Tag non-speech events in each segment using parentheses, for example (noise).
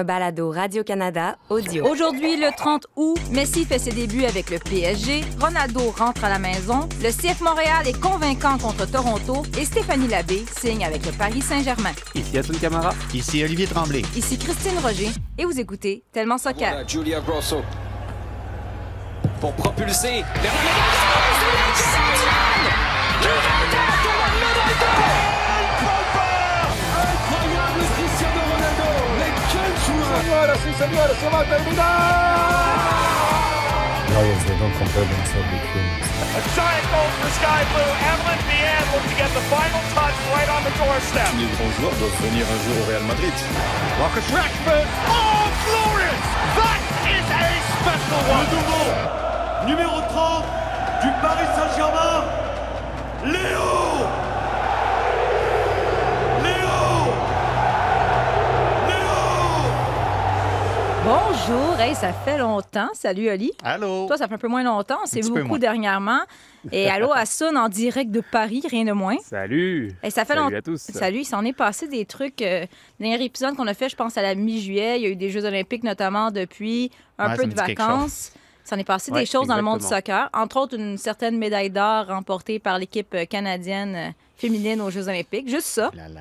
un balado Radio-Canada audio. Aujourd'hui, le 30 août, Messi fait ses débuts avec le PSG, Ronaldo rentre à la maison, le CF Montréal est convaincant contre Toronto et Stéphanie Labbé signe avec le Paris Saint-Germain. Ici Asun Camara. Ici Olivier Tremblay. Ici Christine Roger et vous écoutez Tellement Soccer. Voilà, Julia Grosso. Pour propulser vers se a terminar Lions, they don't compare themselves with humans. A giant goal for Sky Blue. Evelyn Vianne will to get the final touch right on the doorstep. Les grands joueurs doivent venir un jour au Real Madrid. Marcus Rashford. Oh, glorious! That is a special one. Le nouveau numéro 30 du Paris Saint-Germain, Léo Bonjour, hey, ça fait longtemps. Salut Oli. Allô? Toi, ça fait un peu moins longtemps. Peu beaucoup dernièrement. Et allô (laughs) Asun en direct de Paris, rien de moins. Salut. Et ça fait Salut longtemps. à tous. Salut, il s'en est passé des trucs. euh, le dernier épisode qu'on a fait, je pense, à la mi-juillet. Il y a eu des Jeux Olympiques notamment depuis, un Ouais, peu de vacances. Ça en est passé Ouais, des choses dans le monde du soccer. Entre autres, une certaine médaille d'or remportée par l'équipe euh, canadienne euh, féminine aux Jeux Olympiques. Juste ça. Là, là.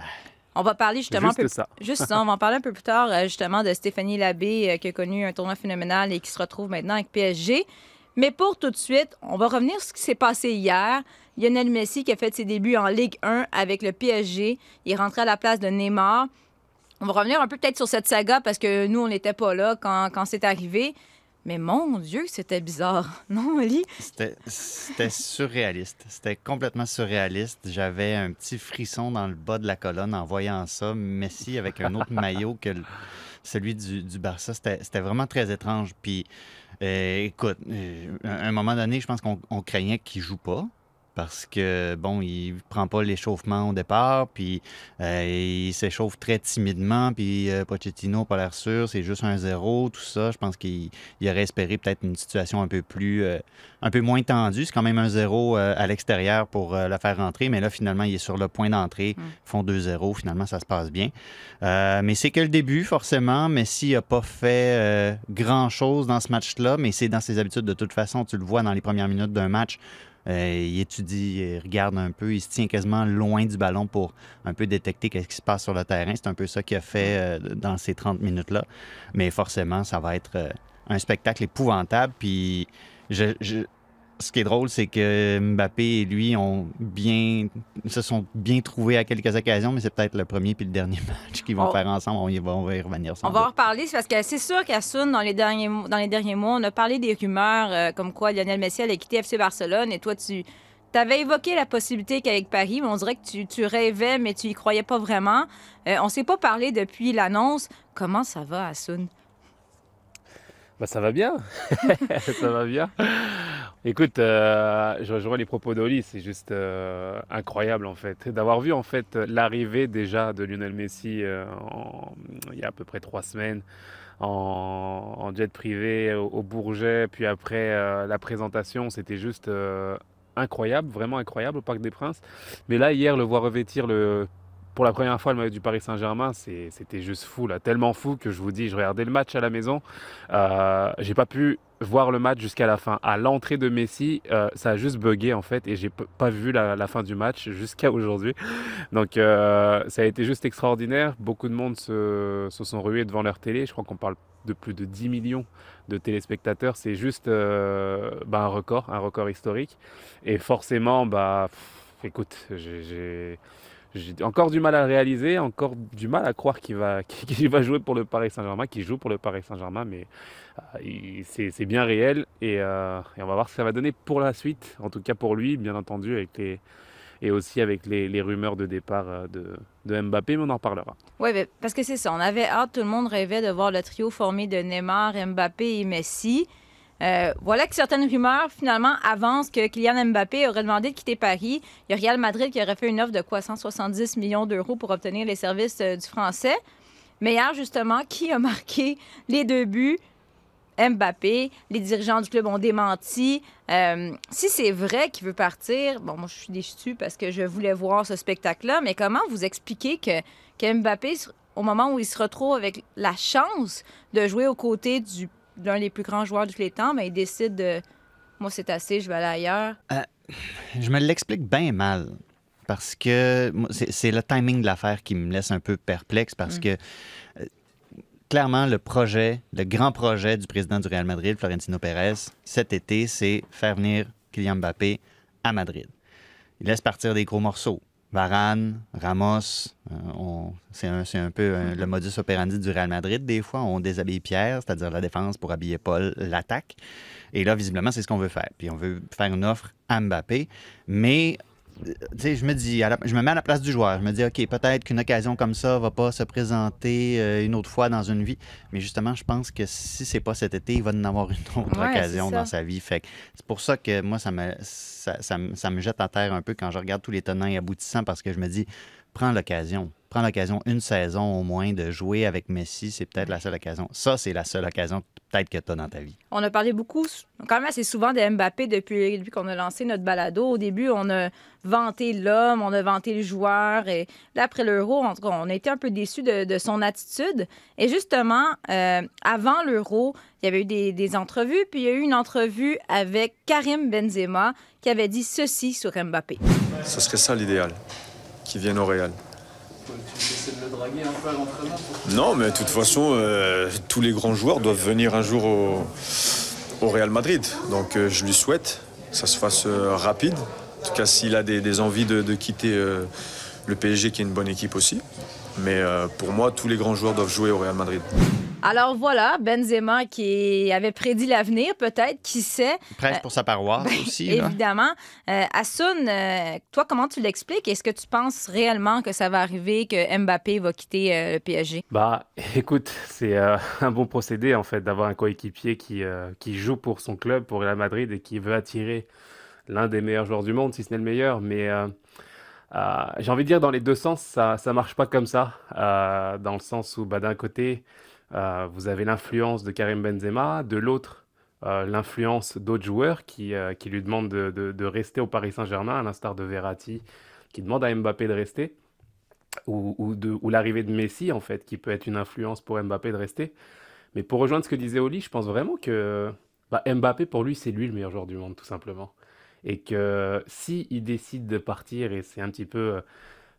On va parler justement un Juste peu ça. Juste (laughs) ça, on va en parler un peu plus tard, euh, justement, de Stéphanie Labbé, euh, qui a connu un tournoi phénoménal et qui se retrouve maintenant avec PSG. Mais pour tout de suite, on va revenir sur ce qui s'est passé hier. Lionel Messi qui a fait ses débuts en Ligue 1 avec le PSG. Il est rentré à la place de Neymar. On va revenir un peu peut-être sur cette saga parce que nous, on n'était pas là quand, quand c'est arrivé. Mais mon Dieu, c'était bizarre. (laughs) Non, Oli? C'était surréaliste. C'était complètement surréaliste. J'avais un petit frisson dans le bas de la colonne en voyant ça. Messi avec un autre (laughs) maillot que le- celui du, du Barça. C'était vraiment très étrange. Puis, euh, écoute, euh, à un moment donné, je pense qu'on on craignait qu'il joue pas. Parce que, bon, il prend pas l'échauffement au départ, puis euh, il s'échauffe très timidement, puis euh, Pochettino pas l'air sûr, c'est juste un zéro, tout ça. Je pense qu'il il aurait espéré peut-être une situation un peu plus, euh, un peu moins tendue. C'est quand même un zéro euh, à l'extérieur pour le faire rentrer, mais là, finalement, il est sur le point d'entrée. Ils font 2-0, finalement, ça se passe bien. Mais c'est que le début, forcément. Messi n'a pas fait grand-chose dans ce match-là, mais c'est dans ses habitudes de toute façon. Tu le vois dans les premières minutes d'un match. Euh, il étudie, il regarde un peu, il se tient quasiment loin du ballon pour un peu détecter ce qui se passe sur le terrain. C'est un peu ça qu'il a fait euh, dans ces 30 minutes-là. Mais forcément, ça va être euh, un spectacle épouvantable. Puis je- je- ce qui est drôle, c'est que Mbappé et lui ont bien, se sont bien trouvés à quelques occasions, mais c'est peut-être le premier puis le dernier (laughs) match qu'ils vont On- faire ensemble. On y va, on va y revenir. sans On va en reparler, c'est parce que c'est sûr qu'à Sun, dans les derniers, mo- dans les derniers mois, on a parlé des rumeurs euh, comme quoi Lionel Messi allait quitter FC Barcelone et toi, tu avais évoqué la possibilité qu'avec Paris, mais on dirait que tu, tu rêvais, mais tu y croyais pas vraiment. Euh, on s'est pas parlé depuis l'annonce. Comment ça va à Sun? Bah, ça va bien. (laughs) ça va bien. Écoute, euh, je rejoins les propos d'Oli. C'est juste euh, incroyable, en fait. D'avoir vu, en fait, l'arrivée déjà de Lionel Messi euh, il y a à peu près trois semaines en, en jet privé au, Bourget. Puis après, la présentation, c'était juste incroyable, vraiment incroyable au Parc des Princes. Mais là, hier, le voir revêtir le pour la première fois le maillot du Paris Saint-Germain, c'était juste fou, là, tellement fou que je vous dis, je regardais le match à la maison, euh, j'ai pas pu voir le match jusqu'à la fin. À l'entrée de Messi, euh, ça a juste bugué en fait, et j'ai pas vu la, fin du match jusqu'à aujourd'hui. Donc euh, ça a été juste extraordinaire. Beaucoup de monde se, se sont rués devant leur télé. Je crois qu'on parle de plus de 10 millions de téléspectateurs. C'est juste euh, bah, un record, un record historique. Et forcément, bah, écoute, j'ai- encore du mal à réaliser, encore du mal à croire (laughs) qu'il va, jouer pour le Paris Saint-Germain, qu'il joue pour le Paris Saint-Germain, mais euh, c'est bien réel et, euh, et on va voir ce que ça va donner pour la suite, en tout cas pour lui, bien entendu, et aussi avec les, rumeurs de départ euh, de, de Mbappé, mais on en reparlera. Oui, parce que c'est ça. On avait hâte, tout le monde rêvait de voir le trio formé de Neymar, Mbappé et Messi. Euh, voilà que certaines rumeurs, finalement, avancent que Kylian Mbappé aurait demandé de quitter Paris. Il y a Real Madrid qui aurait fait une offre de quoi 170 millions d'euros pour obtenir les services euh, du Français. Mais hier, justement, qui a marqué les deux buts? Mbappé. Les dirigeants du club ont démenti. Euh, si c'est vrai qu'il veut partir, bon, moi, je suis déçue parce que je voulais voir ce spectacle-là, mais comment vous expliquez que, que Mbappé au moment où il se retrouve avec la chance de jouer aux côtés du, d'un des plus grands joueurs de tous les temps, ben, il décide de moi, c'est assez, je vais aller ailleurs. Euh, je me l'explique bien mal. Parce que c'est le timing de l'affaire qui me laisse un peu perplexe. Parce mm. que euh, clairement, le projet, le grand projet du président du Real Madrid, Florentino Pérez, cet été, c'est faire venir Kylian Mbappé à Madrid. Il laisse partir des gros morceaux. Varane, Ramos, euh, c'est un, peu euh, le modus operandi du Real Madrid. Des fois, on déshabille Pierre, c'est-à-dire la défense, pour habiller Paul, l'attaque. Et là, visiblement, c'est ce qu'on veut faire. Puis on veut faire une offre à Mbappé. Mais je me dis, je me mets à la place du joueur. Je me dis, OK, peut-être qu'une occasion comme ça va pas se présenter euh, une autre fois dans une vie. Mais justement, je pense que si c'est pas cet été, il va en avoir une autre occasion dans sa vie. Fait c'est pour ça que moi, ça me, ça, ça, me jette à terre un peu quand je regarde tous les tenants et aboutissants parce que je me dis, prends l'occasion prendre l'occasion une saison au moins de jouer avec Messi, c'est peut-être la seule occasion. Ça, c'est la seule occasion peut-être que tu as dans ta vie. On a parlé beaucoup, quand même assez souvent de Mbappé depuis, depuis qu'on a lancé notre balado. Au début, on a vanté l'homme, on a vanté le joueur. Et là, après l'Euro, on a été un peu déçus de, son attitude. Et justement, euh, avant l'Euro, il y avait eu des, des, entrevues, puis il y a eu une entrevue avec Karim Benzema qui avait dit ceci sur Mbappé. Ce serait ça l'idéal, qu'il vienne au Real. Non, mais de toute façon, euh, tous les grands joueurs doivent venir un jour au, Real Madrid. Donc euh, je lui souhaite que ça se fasse euh, rapide. En tout cas, s'il a des, envies de quitter le PSG, qui est une bonne équipe aussi. Mais pour moi, tous les grands joueurs doivent jouer au Real Madrid. Alors voilà, Benzema qui avait prédit l'avenir, peut-être, qui sait? Presque pour sa paroisse ben, aussi. Évidemment. Euh, euh, toi, comment tu l'expliques? Est-ce que tu penses réellement que ça va arriver, que Mbappé va quitter euh, le PSG? Bah, (laughs) écoute, c'est euh, un bon procédé, en fait, d'avoir un coéquipier qui, qui joue pour son club, pour Real Madrid, et qui veut attirer l'un des meilleurs joueurs du monde, si ce n'est le meilleur. Mais j'ai envie de dire, dans les deux sens, ça ne marche pas comme ça. dans le sens où, bah, d'un côté, euh, vous avez l'influence de Karim Benzema, de l'autre, euh, l'influence d'autres joueurs qui, euh, qui, lui demandent de, de, rester au Paris Saint-Germain, à l'instar de Verratti, qui demande à Mbappé de rester, ou, ou, l'arrivée de Messi, en fait, qui peut être une influence pour Mbappé de rester. Mais pour rejoindre ce que disait Oli, je pense vraiment que bah, Mbappé, pour lui, c'est lui le meilleur joueur du monde, tout simplement. Et que si il décide de partir, et c'est un petit peu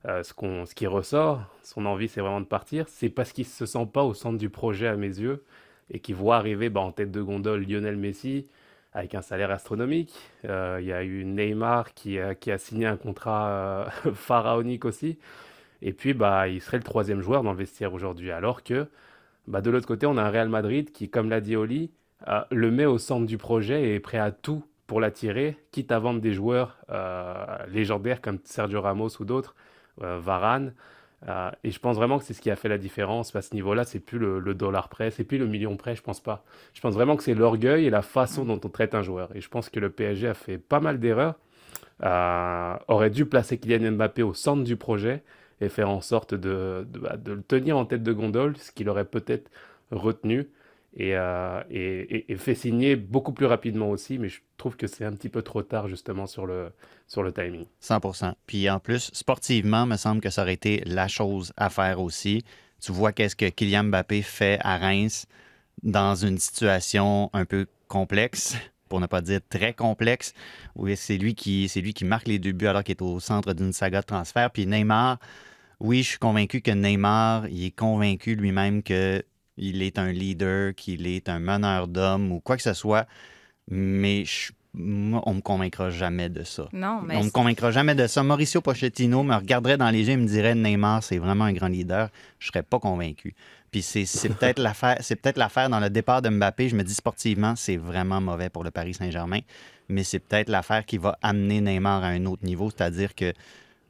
euh, ce, qu'on, ce qui ressort, son envie, c'est vraiment de partir. C'est parce qu'il ne se sent pas au centre du projet à mes yeux et qu'il voit arriver bah, en tête de gondole Lionel Messi avec un salaire astronomique. Euh, il y a eu Neymar qui, qui a signé un contrat euh, (laughs) pharaonique aussi. Et puis, bah, il serait le troisième joueur dans le vestiaire aujourd'hui. Alors que bah, de l'autre côté, on a un Real Madrid qui, comme l'a dit Oli, le met au centre du projet et est prêt à tout pour l'attirer, quitte à vendre des joueurs légendaires comme Sergio Ramos ou d'autres euh, Varane. Euh, et je pense vraiment que c'est ce qui a fait la différence. À ce niveau-là, c'est plus le, dollar près, c'est plus le million près, je pense pas. Je pense vraiment que c'est l'orgueil et la façon dont on traite un joueur. Et je pense que le PSG a fait pas mal d'erreurs. Euh, aurait dû placer Kylian Mbappé au centre du projet et faire en sorte de, de, bah, de le tenir en tête de gondole, ce qu'il aurait peut-être retenu. Euh, et, fait signer beaucoup plus rapidement aussi, mais je trouve que c'est un petit peu trop tard justement sur le, sur le timing. 100% Puis en plus, sportivement, me semble que ça aurait été la chose à faire aussi. Tu vois qu'est-ce que Kylian Mbappé fait à Reims dans une situation un peu complexe, (laughs) pour ne pas dire très complexe, où c'est lui qui, c'est lui qui marque les deux buts alors qu'il est au centre d'une saga de transfert. Puis Neymar, oui, je suis convaincu que Neymar, il est convaincu lui-même que il est un leader, qu'il est un meneur d'hommes ou quoi que ce soit, mais moi, on me convaincra jamais de ça. Non, mais on me convaincra jamais de ça. Mauricio Pochettino me regarderait dans les yeux et me dirait Neymar, c'est vraiment un grand leader. Je serais pas convaincu. Puis c'est (laughs) peut-être l'affaire, c'est peut-être l'affaire dans le départ de Mbappé. Je me dis sportivement, c'est vraiment mauvais pour le Paris Saint-Germain, mais c'est peut-être l'affaire qui va amener Neymar à un autre niveau, c'est-à-dire que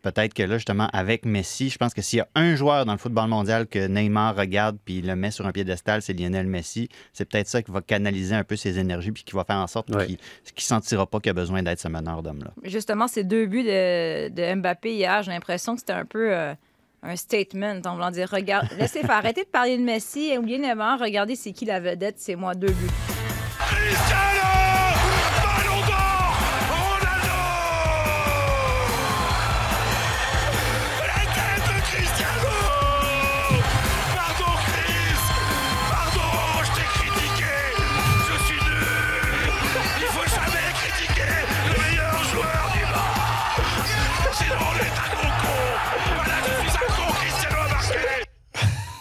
peut-être que là, justement, avec Messi, je pense que s'il y a un joueur dans le football mondial que Neymar regarde puis le met sur un piédestal, c'est Lionel Messi. C'est peut-être ça qui va canaliser un peu ses énergies puis qui va faire en sorte qu'il ne sentira pas qu'il a besoin d'être ce meneur d'homme-là. Justement, ces deux buts de, Mbappé hier, j'ai l'impression que c'était un peu. Euh, un statement en voulant dire regarde, (laughs) laissez faire arrêter de parler de Messi et oubliez Neymar, regardez c'est qui la vedette, c'est moi deux buts.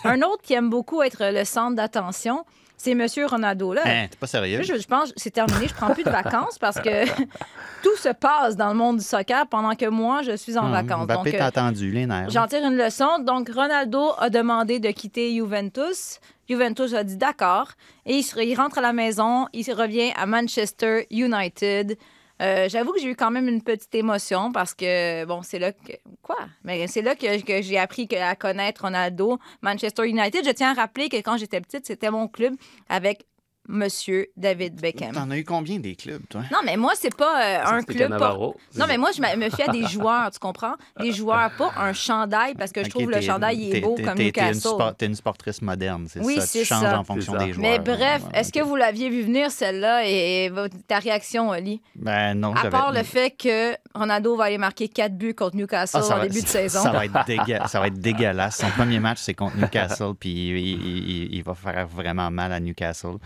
Un autre qui aime beaucoup être le centre d'attention, c'est Monsieur Ronaldo. Là, Hein, t'es pas sérieux? je, je pense que c'est terminé. Je prends plus de vacances parce que (laughs) tout se passe dans le monde du soccer pendant que moi, je suis en Hum, vacances. Mbappé t'a euh, attendu, les nerfs. J'en tire une leçon. Donc, Ronaldo a demandé de quitter Juventus. Juventus a dit d'accord. Et il, se- il rentre à la maison. Il revient à Manchester United. Euh, J'avoue que j'ai eu quand même une petite émotion parce que, bon, c'est là que. Quoi? Mais c'est là que, j'ai appris à connaître Ronaldo, Manchester United. Je tiens à rappeler que quand j'étais petite, c'était mon club avec Monsieur David Beckham. T'en as eu combien des clubs, toi? Non, mais moi, c'est pas euh, un club. Non, mais moi, je me fie à des (laughs) joueurs, tu comprends? Des joueurs, pas un chandail, parce que je trouve le chandail il est beau comme Newcastle. sport- T'es une sportrice moderne, c'est Oui, ça? c'est Tu changes ça. en fonction C'est ça. des joueurs. Mais bref, Ouais, est-ce que vous l'aviez vu venir, celle-là, et, ta réaction, Oli? Ben non, À part le fait que Ronaldo va aller marquer 4 buts contre Newcastle Ah, en va- début de saison. Ça va, être dégueu- ça va être dégueulasse. Son premier match, c'est contre Newcastle, puis il, il- il- il va faire vraiment mal à Newcastle.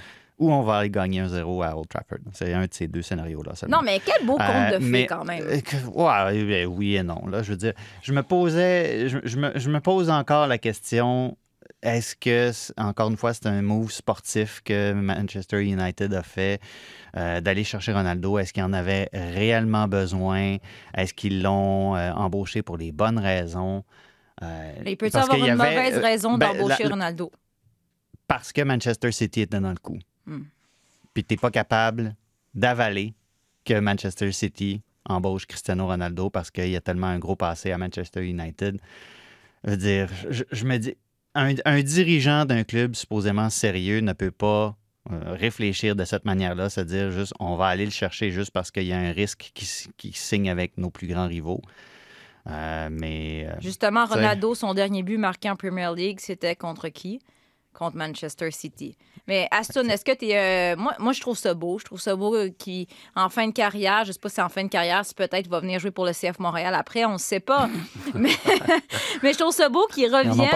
Ou on va aller gagner un 0 à Old Trafford. C'est un de ces deux scénarios-là seulement. Non, mais quel beau conte Euh, de fées, mais- quand même. euh, ouais, ben oui et non. Là, je veux dire, je me posais, je, je me, je me pose encore la question est-ce que, encore une fois, c'est un move sportif que Manchester United a fait euh, d'aller chercher Ronaldo? Est-ce qu'il en avait réellement besoin? Est-ce qu'ils l'ont euh, embauché pour les bonnes raisons? Euh, Il peut-tu parce avoir y une avait, mauvaise euh, raison ben, d'embaucher la- Ronaldo? parce que Manchester City était dans le coup. Puis t'es pas capable d'avaler que Manchester City embauche Cristiano Ronaldo parce qu'il y a tellement un gros passé à Manchester United. Je veux dire, je, je me dis, un, un dirigeant d'un club supposément sérieux ne peut pas euh, réfléchir de cette manière-là, se dire juste on va aller le chercher juste parce qu'il y a un risque qui, signe avec nos plus grands rivaux. Euh, mais euh, Justement, tu. Ronaldo, son dernier but marqué en Premier League, c'était contre qui? Contre Manchester City. Mais Aston, est-ce que tu es. moi, moi, je trouve ça beau. Je trouve ça beau euh, qui, en fin de carrière, je sais pas si en fin de carrière, si peut-être il va venir jouer pour le CF Montréal après, on ne sait pas. (laughs) mais, mais je trouve ça beau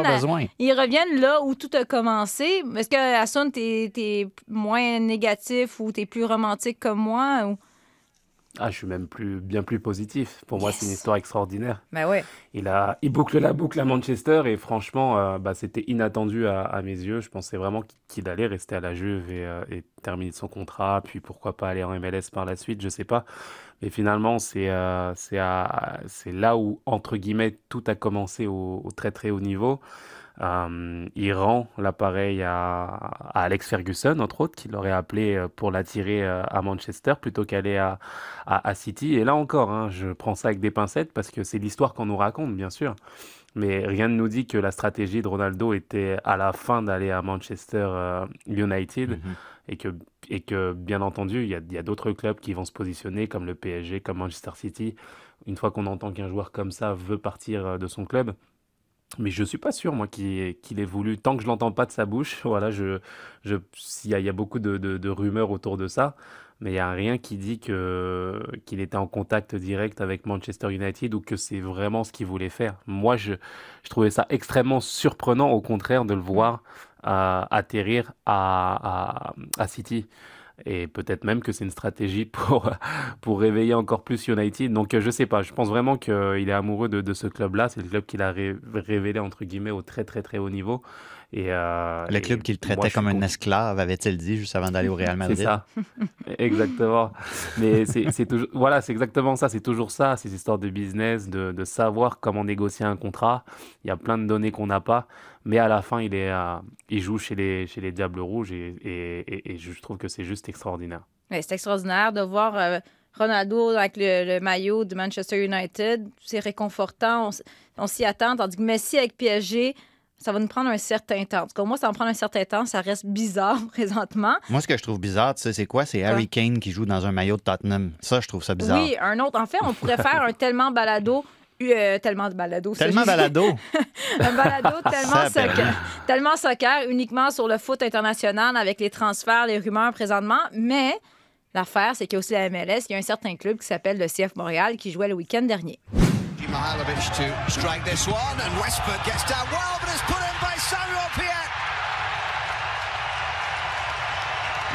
à- besoin. ils reviennent là où tout a commencé. Est-ce que, Aston, tu es, moins négatif ou tu es plus romantique comme moi? Ou... Ah, je suis même plus, bien plus positif. Pour moi, c'est une histoire extraordinaire. Ben ouais. Il, a, il boucle la boucle à Manchester et franchement, euh, bah, c'était inattendu à, à mes yeux. Je pensais vraiment qu'il allait rester à la Juve et, euh, et terminer son contrat, puis pourquoi pas aller en MLS par la suite, je sais pas. Mais finalement, c'est euh, c'est là où, entre guillemets, tout a commencé au, au très très haut niveau. Euh, il rend l'appareil à, à Alex Ferguson, entre autres, qui l'aurait appelé euh, pour l'attirer euh, à Manchester plutôt qu'aller à, à, à City. Et là encore, hein, je prends ça avec des pincettes parce que c'est l'histoire qu'on nous raconte, bien sûr. Mais rien ne nous dit que la stratégie de Ronaldo était à la fin d'aller à Manchester United Mhm. et, que, et que, bien entendu, il y a, a d'autres clubs qui vont se positionner, comme le PSG, comme Manchester City, une fois qu'on entend qu'un joueur comme ça veut partir de son club. Mais je suis pas sûr, moi, qu'il ait voulu. Tant que je l'entends pas de sa bouche, (laughs) voilà, je, il y a, beaucoup de, rumeurs autour de ça, mais il y a rien qui dit qu'il était en contact direct avec Manchester United ou que c'est vraiment ce qu'il voulait faire. Moi, je, trouvais ça extrêmement surprenant, au contraire, de le voir euh, atterrir à City. Et peut-être même que c'est une stratégie (laughs) pour, pour réveiller encore plus United. Donc euh, je sais pas, je pense vraiment qu'il est amoureux de, ce club-là. C'est le club qu'il a ré- révélé, entre guillemets, au très très très haut niveau. Et, euh, Le club qu'il traitait comme un esclave, avait-il dit juste avant d'aller au Real Madrid? C'est ça, (laughs) exactement. Mais c'est toujours, voilà, c'est exactement ça. C'est toujours ça, ces histoires de business, de, de savoir comment négocier un contrat. Il y a plein de données qu'on n'a pas, mais à la fin, il est, euh, il joue chez les, chez les Diables Rouges et, et, et- et je trouve que c'est juste extraordinaire. Ouais, c'est extraordinaire de voir euh, Ronaldo avec le, le maillot de Manchester United. C'est réconfortant. On s'y attend. Tandis que Messi avec PSG, ça va nous prendre un certain temps. En tout cas, moi, ça va me prendre un certain temps. Ça reste bizarre (laughs) présentement. Moi, ce que je trouve bizarre, tu sais, c'est quoi? C'est Harry Kane qui joue dans un maillot de Tottenham. Ça, je trouve ça bizarre. Oui, un autre. En fait, on pourrait faire un tellement balado. euh, tellement de balado. Tellement balado. (laughs) un balado (laughs) tellement soccer, tellement soccer, uniquement sur le foot international avec les transferts, les rumeurs présentement. Mais l'affaire, c'est qu'il y a aussi la MLS. Il y a un certain club qui s'appelle le CF Montréal qui jouait le week-end dernier. Mihailovic to strike this one, and Westbrook gets down well, but it's put in by Samuel Piet.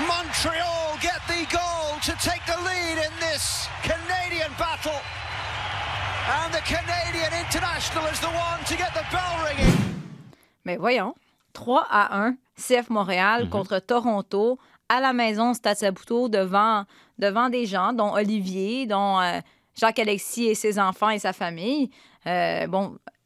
Montreal get the goal to take the lead in this Canadian battle. And the Canadian international is the one to get the bell ringing. Mais voyons, 3 à 1, CF Montréal Mhm. contre Toronto, à la maison Stade Saputo, devant, devant des gens, dont Olivier, dont euh, Jacques-Alexis et ses enfants et sa famille. Euh,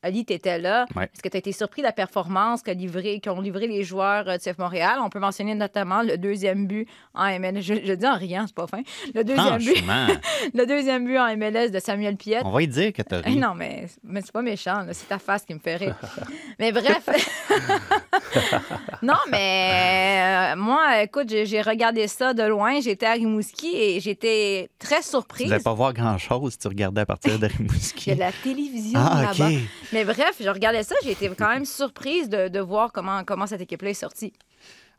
Ali, tu étais là. Ouais. Est-ce que tu as été surpris de la performance qu'a livré- qu'ont livré les joueurs euh, de CF Montréal? On peut mentionner notamment le deuxième but en MLS. Je, je dis en riant, c'est pas fin. Le deuxième, but, Franchement, (laughs) le deuxième but en MLS de Samuel Piette. on va y dire que t'as Eh ri. Non, mais, mais c'est pas méchant, c'est ta face qui me fait rire. (laughs) mais bref. (laughs) non, mais euh, moi, écoute, j'ai regardé ça de loin. J'étais à Rimouski et j'étais très Tu surprise. devais pas voir grand-chose si tu regardais à partir de Il y Rimouski. a de la télévision Ah, là-bas. Mais bref, je regardais ça, j'ai été quand même surprise de, de voir comment, comment cette équipe-là est sortie.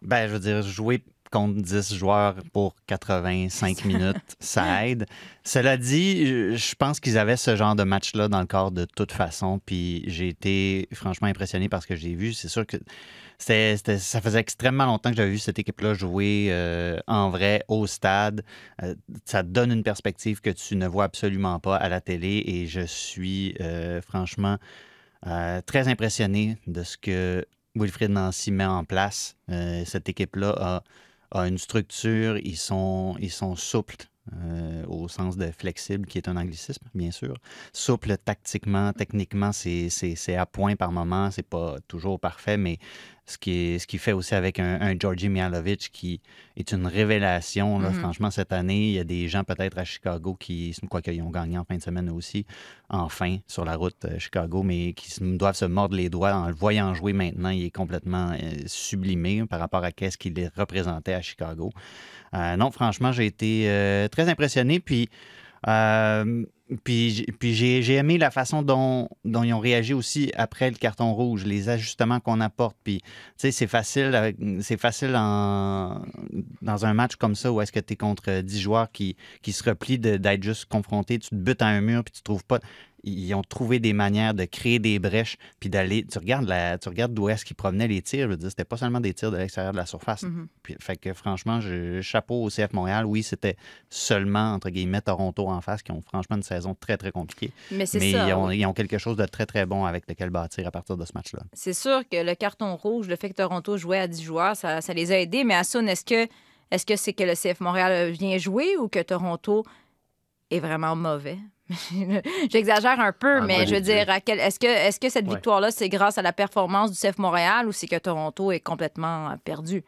Ben, je veux dire, jouer contre 10 joueurs pour 85 (laughs) minutes, ça aide. Cela dit, je pense qu'ils avaient ce genre de match-là dans le corps de toute façon, puis j'ai été franchement impressionné par ce que j'ai vu. C'est sûr que c'était- ça faisait extrêmement longtemps que j'avais vu cette équipe-là jouer euh, en vrai au stade. Euh, ça donne une perspective que tu ne vois absolument pas à la télé et je suis euh, franchement euh, très impressionné de ce que Wilfried Nancy met en place. Euh, cette équipe-là a, a une structure, ils sont, ils sont souples. euh, au sens de flexible, qui est un anglicisme, bien sûr. Souple tactiquement, techniquement, c'est à point par moment, c'est pas toujours parfait, mais ce qui, est, ce qui fait aussi avec un, un Georgi Mihalovic qui est une révélation. là. Mhm. Franchement, cette année, il y a des gens peut-être à Chicago qui, quoi qu'ils ont gagné en fin de semaine aussi, enfin, sur la route euh, Chicago, mais qui doivent se mordre les doigts en le voyant jouer maintenant. Il est complètement euh, sublimé par rapport à ce qu'il représentait à Chicago. Euh, non, franchement, j'ai été euh, très impressionné. Puis, euh, puis, j'ai, aimé la façon dont, ils ont réagi aussi après le carton rouge, les ajustements qu'on apporte. Puis, c'est facile, facile dans un match comme ça où est-ce que tu es contre 10 joueurs qui, se replient d'être juste confrontés, tu te butes à un mur puis tu trouves pas. Ils ont trouvé des manières de créer des brèches puis d'aller. Tu regardes, la, tu regardes d'où est-ce qu'ils provenaient les tirs. Je veux dire, c'était pas seulement des tirs de l'extérieur de la surface. Mhm. Puis, fait que franchement, je, chapeau au CF Montréal. Oui, c'était seulement, entre guillemets, Toronto en face qui ont franchement une saison très, très compliquée. Mais c'est Mais ça. ils, ont, oui. ils ont quelque chose de très, très bon avec lequel bâtir à partir de ce match-là. C'est sûr que le carton rouge, le fait que Toronto jouait à 10 joueurs, ça, ça les a aidés. Mais est-ce que est-ce que c'est que le CF Montréal vient jouer ou que Toronto est vraiment mauvais? (laughs) J'exagère un peu, Ah, mais je veux dire, quel- est-ce que, est que cette Ouais. victoire-là, c'est grâce à la performance du CF Montréal ou c'est que Toronto est complètement perdu?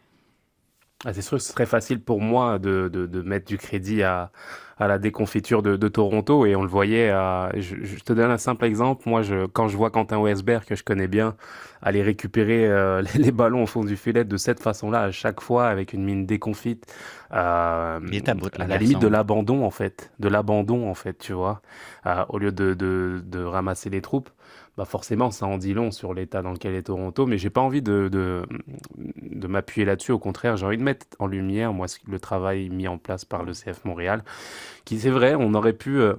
Ah, c'est sûr que ce serait facile pour moi de, de- de mettre du crédit à, à la déconfiture de, de Toronto et on le voyait. à- je, je te donne un simple exemple. Moi, je, quand je vois Quentin Westberg, que je connais bien, aller récupérer euh, les, (laughs) les ballons au fond du filet de cette façon-là, à chaque fois, avec une mine déconfite, euh, Il est à bout, à la limite de l'abandon, en fait. De l'abandon, en fait, tu vois. Euh, au lieu de, de- de ramasser les troupes, bah forcément, ça en dit long sur l'état dans lequel est Toronto, mais j'ai pas envie de, de, m'appuyer là-dessus. Au contraire, j'ai envie de mettre en lumière, moi, le travail mis en place par le CF Montréal, qui, c'est vrai, on aurait pu euh,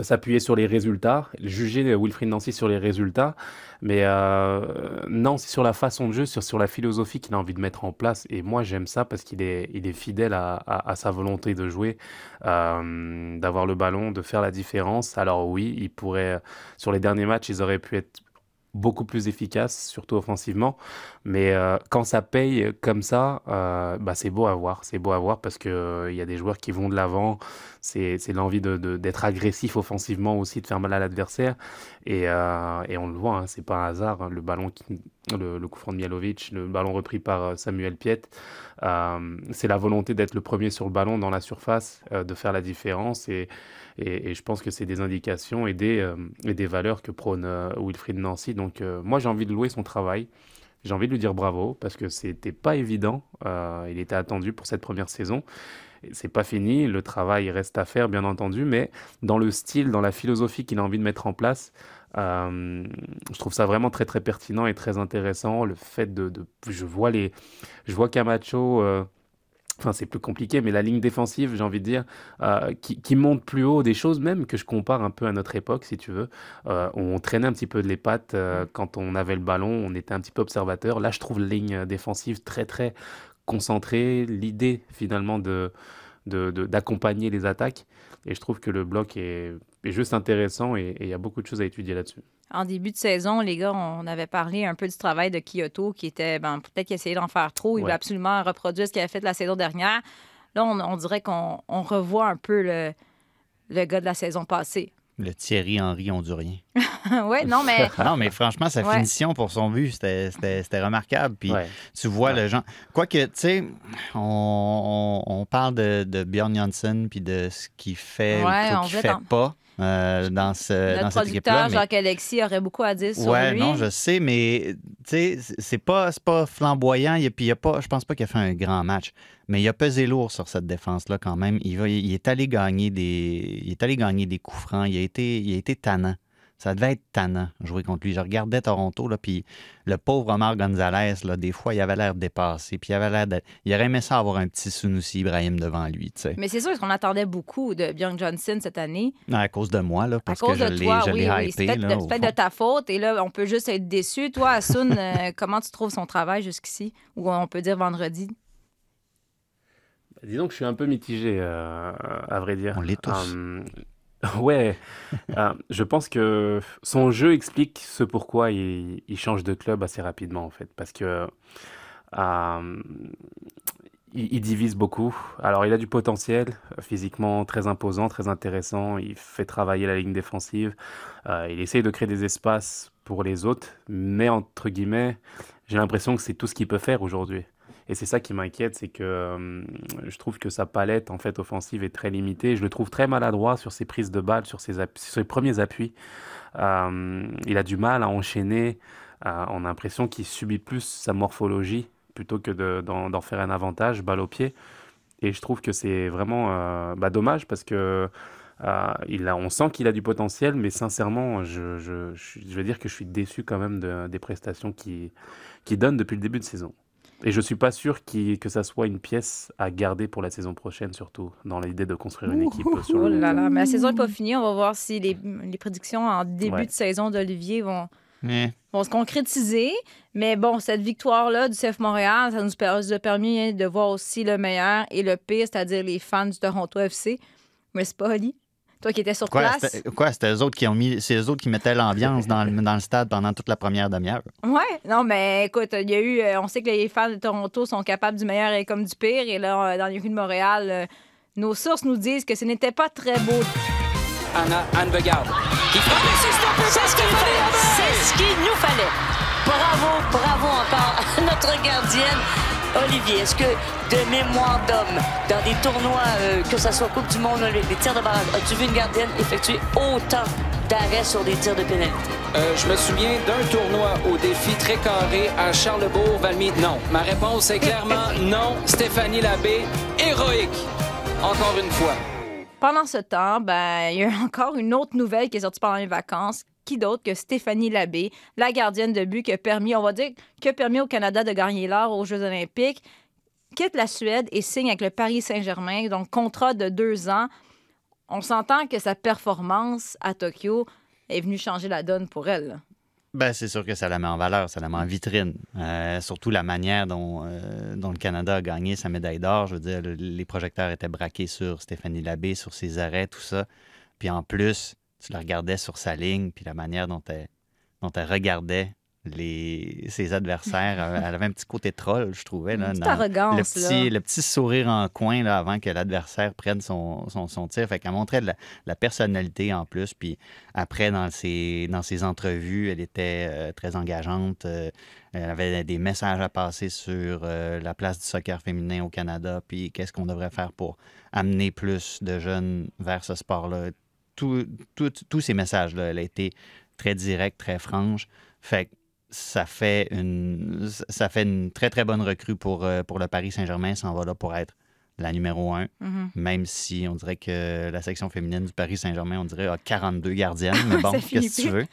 s'appuyer sur les résultats, juger Wilfried Nancy sur les résultats, mais euh, non, c'est sur la façon de jeu, sur, sur la philosophie qu'il a envie de mettre en place. Et moi, j'aime ça parce qu'il est, il est fidèle à, à- à sa volonté de jouer, euh, d'avoir le ballon, de faire la différence. Alors oui, il pourrait, sur les derniers matchs, ils auraient pu être beaucoup plus efficaces, surtout offensivement. Mais euh, quand ça paye comme ça, euh, bah, c'est beau à voir. C'est beau à voir parce qu'il il y a des joueurs qui vont de l'avant. C'est l'envie de, de- d'être agressif offensivement aussi, de faire mal à l'adversaire. Et, euh, et on le voit, hein, c'est pas un hasard. hein, le ballon, qui- le, le coup franc de Mialovic, le ballon repris par euh, Samuel Piet, euh, c'est la volonté d'être le premier sur le ballon dans la surface, euh, de faire la différence. Et, et, je pense que c'est des indications et des, euh, valeurs que prône euh, Wilfried Nancy. Donc euh, moi, j'ai envie de louer son travail. J'ai envie de lui dire bravo parce que c'était pas évident. Il était attendu pour cette première saison. C'est pas fini, le travail reste à faire, bien entendu, mais dans le style, dans la philosophie qu'il a envie de mettre en place, je trouve ça vraiment très très pertinent et très intéressant. Le fait de, je vois les, je vois Camacho. Enfin, c'est plus compliqué, mais la ligne défensive, j'ai envie de dire, euh, qui, qui monte plus haut, des choses même que je compare un peu à notre époque, si tu veux. Euh, on traînait un petit peu de les pattes euh, quand on avait le ballon, on était un petit peu observateur. Là, je trouve la ligne défensive très, très concentrée. L'idée, finalement, de, d'accompagner les attaques. Et je trouve que le bloc est, est juste intéressant et il y a beaucoup de choses à étudier là-dessus. En début de saison, les gars, on avait parlé un peu du travail de Kyoto, qui était, ben, peut-être qu'il essayait d'en faire trop. Il Ouais. veut absolument reproduire ce qu'il avait fait la saison dernière. Là, on, on dirait qu'on on revoit un peu le, le gars de la saison passée. Le Thierry Henry hondurien. (laughs) oui, non, mais (laughs) non, mais franchement, sa Ouais. finition pour son but, c'était- c'était c'était remarquable. Puis Ouais. tu vois le genre. Quoique, tu sais, on, on- on parle de, de Bjorn Janssen puis de ce qu'il fait Ouais, ou veut fait en- pas euh, dans, ce, dans notre cette équipe-là. producteur, mais- Jacques-Alexis, aurait beaucoup à dire sur Ouais, lui. non, je sais, mais tu sais, c'est pas, pas flamboyant. A- puis il a pas, je pense pas qu'il a fait un grand match, mais il a pesé lourd sur cette défense-là quand même. Il, va, il est allé gagner des, il est allé gagner des coups francs. Il a été, il a été tannant. Ça devait être tannant jouer contre lui. Je regardais Toronto, là, puis le pauvre Omar Gonzalez, là, des fois, il avait l'air dépassé. Puis il avait l'air d'être- Il aurait aimé ça avoir un petit Sunusi Ibrahim devant lui, tu sais. Mais c'est sûr qu'on attendait beaucoup de Bjorn Johnson cette année. À cause de moi, là, À parce cause que je de l'ai toi, je oui, l'ai oui. hypé, C'est peut-être de, ta faute. Et là, on peut juste être déçu. Toi, Asun, euh, (laughs) comment tu trouves son travail jusqu'ici? Ou on peut dire vendredi? Disons que je suis un peu mitigé, euh, à vrai dire. On l'est tous. Euh, (laughs) ouais, Euh, je pense que son jeu explique ce pourquoi il, change de club assez rapidement, en fait. Parce que euh, il, divise beaucoup. Alors, il a du potentiel, euh, physiquement très imposant, très intéressant. Il fait travailler la ligne défensive. Il essaye de créer des espaces pour les autres. Mais, entre guillemets, j'ai l'impression que c'est tout ce qu'il peut faire aujourd'hui. Et c'est ça qui m'inquiète, c'est que je trouve que sa palette en fait offensive est très limitée. Je le trouve très maladroit sur ses prises de balles, sur ses, premiers appuis. Il a du mal à enchaîner. Euh, on a l'impression qu'il subit plus sa morphologie plutôt que de- d'en d'en faire un avantage, balle au pied. Et je trouve que c'est vraiment euh, bah, dommage parce que euh, on sent qu'il a du potentiel, mais sincèrement, je, je, veux dire que je suis déçu quand même de- des prestations qu'il qui donne depuis le début de saison. Et je suis pas sûr que ça soit une pièce à garder pour la saison prochaine, surtout dans l'idée de construire une équipe sur Oh le long là là, mais la saison n'est pas finie. On va voir si les, les prédictions en début Ouais. de saison d'Olivier vont, vont se concrétiser. Mais bon, cette victoire-là du CF Montréal, ça nous a permis de voir aussi le meilleur et le pire, c'est-à-dire les fans du Toronto FC. Mais c'est pas Oli. Toi qui étais sur Quoi, place. c'était quoi, c'était eux autres qui ont mis, c'est eux autres qui mettaient l'ambiance dans le, dans le stade pendant toute la première demi-heure. Ouais, non, mais écoute, il y a eu. euh, on sait que les fans de Toronto sont capables du meilleur et comme du pire. Et là, euh, dans les rues de Montréal, euh, nos sources nous disent que ce n'était pas très beau. Anna Anne Begard. Qui frappe. C'est ce qu'il fallait. C'est ce qu'il nous fallait. Bravo, bravo encore à notre gardienne. Olivier, est-ce que de mémoire d'homme, dans des tournois, euh, que ce soit Coupe du Monde, les, les tirs de barrage, as-tu vu une gardienne effectuer autant d'arrêts sur des tirs de pénalité? Euh, je me souviens d'un tournoi au défi très carré à Charlebourg, Valmy. Non. Ma réponse est clairement (laughs) non. Stéphanie Labbé, héroïque. Encore une fois. Pendant ce temps, ben, il y a encore une autre nouvelle qui est sortie pendant les vacances. Qui d'autre que Stéphanie Labbé, la gardienne de but qui a permis, on va dire, qui a permis au Canada de gagner l'or aux Jeux olympiques, quitte la Suède et signe avec le Paris Saint-Germain, donc contrat de deux ans. On s'entend que sa performance à Tokyo est venue changer la donne pour elle. Ben, c'est sûr que ça la met en valeur, ça la met en vitrine. Euh, surtout la manière dont, euh, dont le Canada a gagné sa médaille d'or. Je veux dire, le- les projecteurs étaient braqués sur Stéphanie Labbé, sur ses arrêts, tout ça. Puis en plus, tu la regardais sur sa ligne, puis la manière dont elle, dont elle regardait les, ses adversaires. (laughs) Elle avait un petit côté troll, je trouvais. Là, Une petite dans- arrogance, le petit, là. le petit sourire en coin là, avant que l'adversaire prenne son, son, son tir. Fait qu'elle montrait de la, la personnalité en plus. Puis après, dans ses, dans ses entrevues, elle était euh, très engageante. Euh, elle avait des messages à passer sur euh, la place du soccer féminin au Canada, puis qu'est-ce qu'on devrait faire pour amener plus de jeunes vers ce sport-là. Tout- tout- tous ces messages-là, elle a été très directe, très franche. Fait que ça fait une, ça fait une très, très bonne recrue pour, euh, pour le Paris Saint-Germain. Ça en va là pour être la numéro un, Mhm. même si on dirait que la section féminine du Paris Saint-Germain, on dirait, a 42 gardiennes. Mais (laughs) bon, qu'est-ce que tu veux?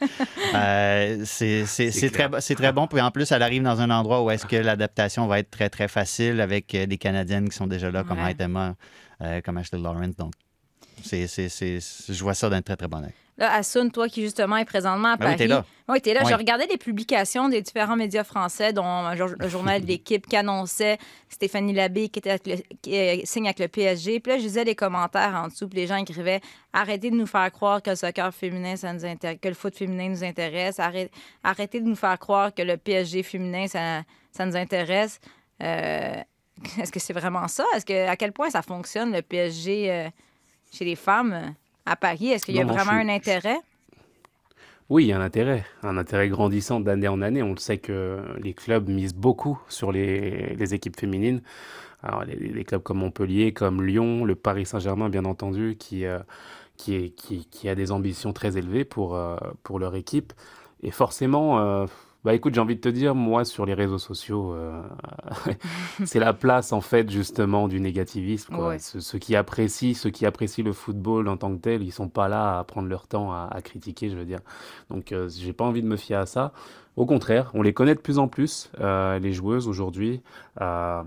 Euh, c'est très, bon. Puis en plus, elle arrive dans un endroit où est-ce que l'adaptation va être très, très facile avec euh, des Canadiennes qui sont déjà là, comme euh, comme Ashley Lawrence. Donc, c'est c'est- c'est- je vois ça d'un très, très bon œil. Là, Assun, toi qui justement est présentement à Ben oui, Paris. t'es là. Oui, t'es là. Oui. Je regardais les publications des différents médias français, dont le journal de (laughs) l'équipe qui annonçait Stéphanie Labbé qui, était avec le- qui euh, signe avec le PSG. Puis là, je lisais les commentaires en dessous, puis les gens écrivaient Arrêtez de nous faire croire que le soccer féminin, ça nous intéresse, que le foot féminin nous intéresse. Arrêtez, arrêtez de nous faire croire que le PSG féminin, ça, ça nous intéresse. Euh, (laughs) Est-ce que c'est vraiment ça? Est-ce que à quel point ça fonctionne le PSG euh, chez les femmes euh, à Paris? Est-ce qu'il y a Non, vraiment je un intérêt? Oui, il y a un intérêt, un intérêt grandissant d'année en année. On le sait que les clubs misent beaucoup sur les, les équipes féminines. Alors, les, les clubs comme Montpellier, comme Lyon, le Paris Saint-Germain, bien entendu, qui, euh, qui, est- qui, qui a des ambitions très élevées pour, euh, pour leur équipe. Et forcément, euh, bah écoute, j'ai envie de te dire, moi, sur les réseaux sociaux, euh, (laughs) c'est la place, en fait, justement, du négativisme. Quoi. Ouais. Ceux, ceux qui apprécient, ceux qui apprécient le football en tant que tel, ils sont pas là à prendre leur temps à, à critiquer, je veux dire. Donc, euh, j'ai pas envie de me fier à ça. Au contraire, on les connaît de plus en plus, euh, les joueuses aujourd'hui. Euh,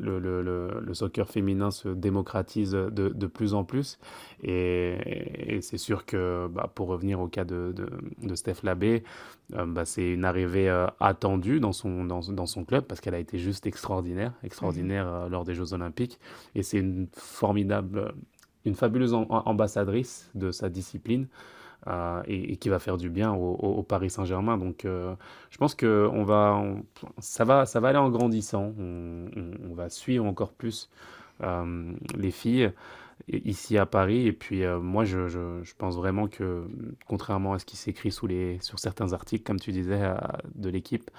le, le- le- le soccer féminin se démocratise de, de plus en plus. Et, et c'est sûr que, bah, pour revenir au cas de, de, de Steph Labbé, euh, bah, c'est une arrivée attendue dans son, dans, dans son club parce qu'elle a été juste extraordinaire, extraordinaire euh, lors des Jeux Olympiques. Et c'est une formidable, une fabuleuse am- ambassadrice de sa discipline euh, et, qui va faire du bien au, Paris Saint-Germain. Donc, euh, je pense que on va, ça va, ça va aller en grandissant. On, va suivre encore plus euh, les filles ici à Paris. Et puis, euh, moi, je, je- je pense vraiment que, contrairement à ce qui s'écrit sous les, sur certains articles, comme tu disais, euh, de l'équipe,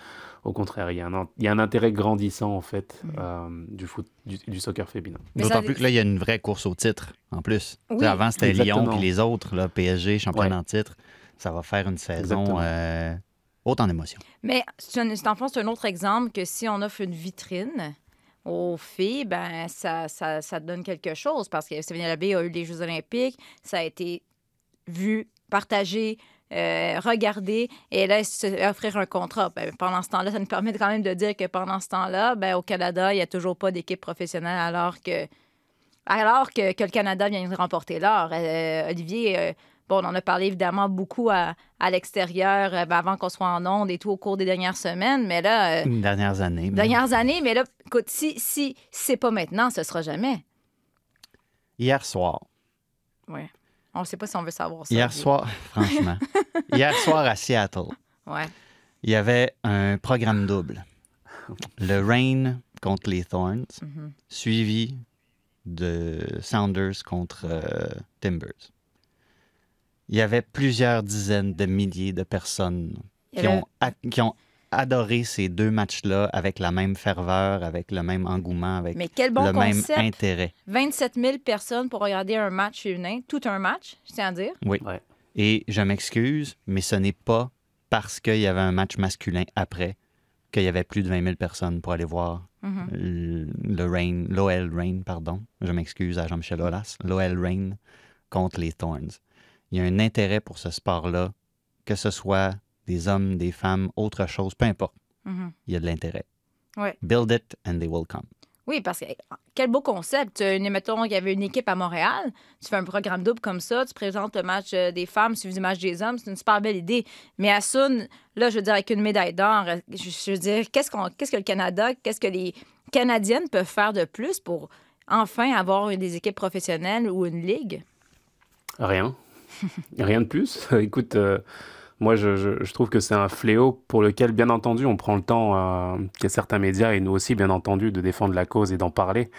au contraire, il y a un, il y a un intérêt grandissant, en fait, euh, du foot, du, du soccer féminin. D'autant ça- plus que là, il y a une vraie course au titre, en plus. Tu sais, Oui. Avant, c'était Lyon puis les autres, là, PSG, championnat Ouais. en titre. Ça va faire une saison euh, haute en émotion. Mais c'est en fond, c'est un autre exemple que si on offre une vitrine aux filles, ben ça, ça, ça donne quelque chose parce que Stéphanie Labbé a eu les Jeux olympiques, ça a été vu, partagé, euh, regardé, et là, se offrir un contrat. Ben, pendant ce temps-là, ça nous permet quand même de dire que pendant ce temps-là, ben, au Canada, il n'y a toujours pas d'équipe professionnelle alors que alors que, que le Canada vient de remporter l'or. Euh, Olivier, euh, bon, on en a parlé évidemment beaucoup à, à l'extérieur euh, ben, avant qu'on soit en onde et tout au cours des dernières semaines, mais là, euh, dernières années. dernières années, mais là, écoute, si, si, c'est pas maintenant, ce sera jamais. Hier soir, Ouais. On ne sait pas si on veut savoir ça. hier soir, (laughs) franchement, hier soir à Seattle, Ouais. il y avait un programme double. Le Rain contre les Thorns, Mhm. suivi de Sounders contre euh, Timbers. Il y avait plusieurs dizaines de milliers de personnes qui avait- ont, a- qui ont adoré ces deux matchs-là avec la même ferveur, avec le même engouement, avec Mais quel bon le concept. même intérêt. 27 000 personnes pour regarder un match féminin, tout un match, je tiens à dire. Oui. Ouais. Et je m'excuse, mais ce n'est pas parce qu'il y avait un match masculin après qu'il y avait plus de 20 000 personnes pour aller voir Mhm. le Rain, l'OL Rain, pardon. Je m'excuse à Jean-Michel Aulas. L'OL Rain contre les Thorns. Il y a un intérêt pour ce sport-là, que ce soit des hommes, des femmes, autre chose, peu importe. Mhm. Il y a de l'intérêt. Ouais. Build it and they will come. Oui, parce que quel beau concept. Tu- Mettons qu'il y avait une équipe à Montréal, tu fais un programme double comme ça, tu présentes le match euh, des femmes suivi du match des hommes, c'est une super belle idée. Mais à Sun, là, je veux dire, avec une médaille d'or, euh, je, je veux dire, qu'est-ce, qu'on, qu'est-ce que le Canada, qu'est-ce que les Canadiennes peuvent faire de plus pour enfin avoir des équipes professionnelles ou une ligue? Rien. (laughs) Rien de plus. (laughs) Écoute, euh, moi, je, je- je trouve que c'est un fléau pour lequel, bien entendu, on prend le temps, euh, qu'il y a certains médias, et nous aussi, bien entendu, de défendre la cause et d'en parler.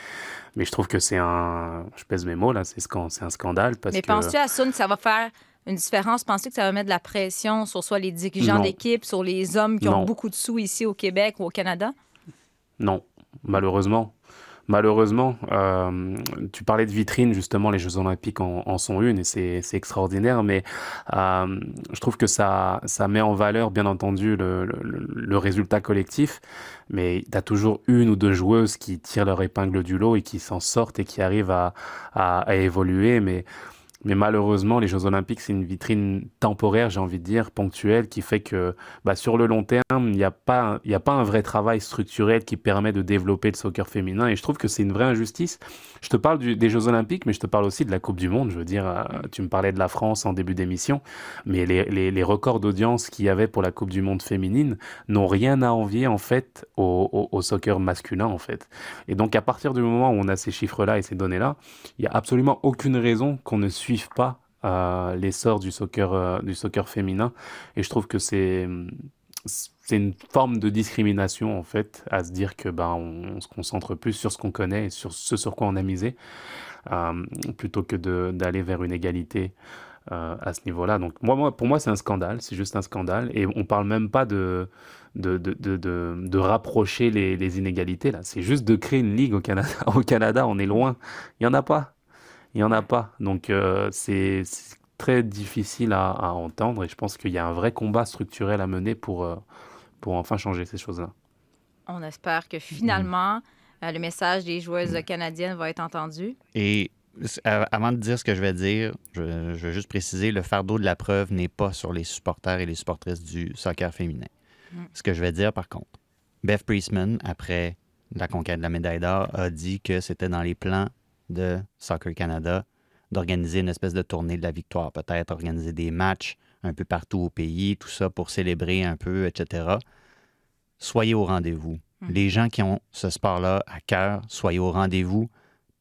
Mais je trouve que c'est un... Je pèse mes mots, là, c'est un scandale. Parce Mais que... penses-tu à Sun que ça va faire une différence? Penses-tu que ça va mettre de la pression sur soit les dirigeants d'équipe, sur les hommes qui ont beaucoup de sous ici au Québec ou au Canada? Non, malheureusement. Malheureusement, euh, tu parlais de vitrine, justement, les Jeux Olympiques en, sont une et c'est extraordinaire, mais euh, je trouve que ça, ça met en valeur, bien entendu, le, le- le résultat collectif, mais tu as toujours une ou deux joueuses qui tirent leur épingle du lot et qui s'en sortent et qui arrivent à, à, à évoluer, mais Mais malheureusement, les Jeux Olympiques, c'est une vitrine temporaire, j'ai envie de dire, ponctuelle, qui fait que bah, sur le long terme, il n'y a, pas, a pas un vrai travail structurel qui permet de développer le soccer féminin. Et je trouve que c'est une vraie injustice. Je te parle des Jeux Olympiques, mais je te parle aussi de la Coupe du Monde. Je veux dire, euh, tu me parlais de la France en début d'émission, mais les, les- les records d'audience qu'il y avait pour la Coupe du Monde féminine n'ont rien à envier, en fait, au, au- au soccer masculin, en fait. Et donc, à partir du moment où on a ces chiffres-là et ces données-là, il n'y a absolument aucune raison qu'on ne suive pas euh, l'essor du soccer, euh, du soccer féminin. Et je trouve que c'est c'est une forme de discrimination en fait à se dire que ben on, se concentre plus sur ce qu'on connaît et sur ce sur quoi on a misé euh, plutôt que d'aller vers une égalité à ce niveau-là. Donc moi, pour moi c'est un scandale, c'est juste un scandale et on parle même pas de de, de, de, de, rapprocher les, inégalités là, c'est juste de créer une ligue au Canada. (laughs) Au Canada, on est loin, il y en a pas, il y en a pas. Donc euh, c'est très difficile à, à entendre et je pense qu'il y a un vrai combat structurel à mener pour euh, pour enfin changer ces choses-là. On espère que finalement, euh, le message des joueuses canadiennes va être entendu. Et avant de dire ce que je vais dire, je, je veux juste préciser, le fardeau de la preuve n'est pas sur les supporters et les supportrices du soccer féminin. Mm. Ce que je vais dire, par contre, Beth Priestman, après la conquête de la médaille d'or, a dit que c'était dans les plans de Soccer Canada d'organiser une espèce de tournée de la victoire, peut-être organiser des matchs un peu partout au pays, tout ça pour célébrer un peu, etc. Soyez au rendez-vous. Les gens qui ont ce sport-là à cœur, soyez au rendez-vous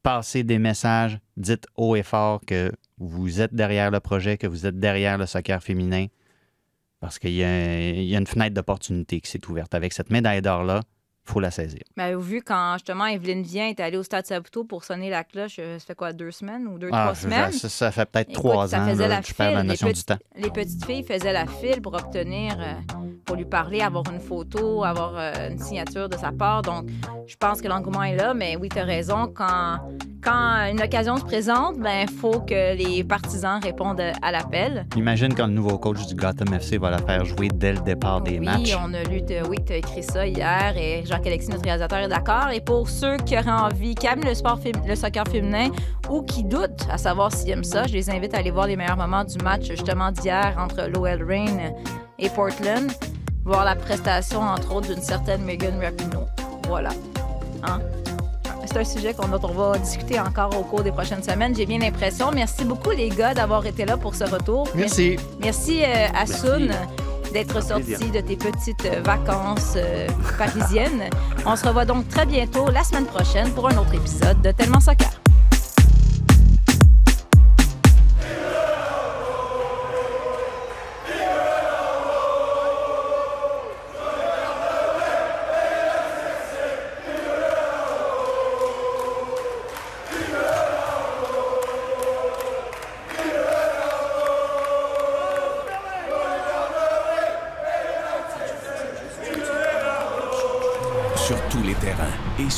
passez des messages, dites haut et fort que vous êtes derrière le projet, que vous êtes derrière le soccer féminin, parce qu'il y, a- il y a une fenêtre d'opportunité qui s'est ouverte. Avec cette médaille d'or-là, faut la saisir. Mais avez-vous vu quand justement Evelyne Vient est allée au Stade Saputo pour sonner la cloche, euh, ça fait quoi, deux semaines ou deux, Ah, trois semaines? ça, ça fait peut-être trois ça ans faisait là, la je notion les du temps. Les petites filles faisaient la file pour obtenir, euh, pour lui parler, avoir une photo, avoir euh, une signature de sa part. Donc, je pense que l'engouement est là, mais oui, tu as raison. Quand, quand une occasion se présente, ben il faut que les partisans répondent à l'appel. Imagine quand le nouveau coach du Gotham FC va la faire jouer dès le départ des Oui, matchs. on a lu, de- oui, tu as écrit ça hier et Jacques-Alexis, notre réalisateur, est d'accord. Et pour ceux qui auraient envie, qui aiment le sport, le soccer féminin ou qui doutent à savoir s'ils aiment ça, je les invite à aller voir les meilleurs moments du match justement d'hier entre l'OL Reign et Portland. Voir la prestation, entre autres, d'une certaine Megan Rapinoe. Voilà. Hein? C'est un sujet qu'on- dont on va discuter encore au cours des prochaines semaines, j'ai bien l'impression. Merci beaucoup, les gars, d'avoir été là pour ce retour. Merci. Merci, euh, à Merci. Soun d'être sorti de tes petites euh, vacances euh, parisiennes. On se revoit donc très bientôt, la semaine prochaine, pour un autre épisode de Tellement Soccer.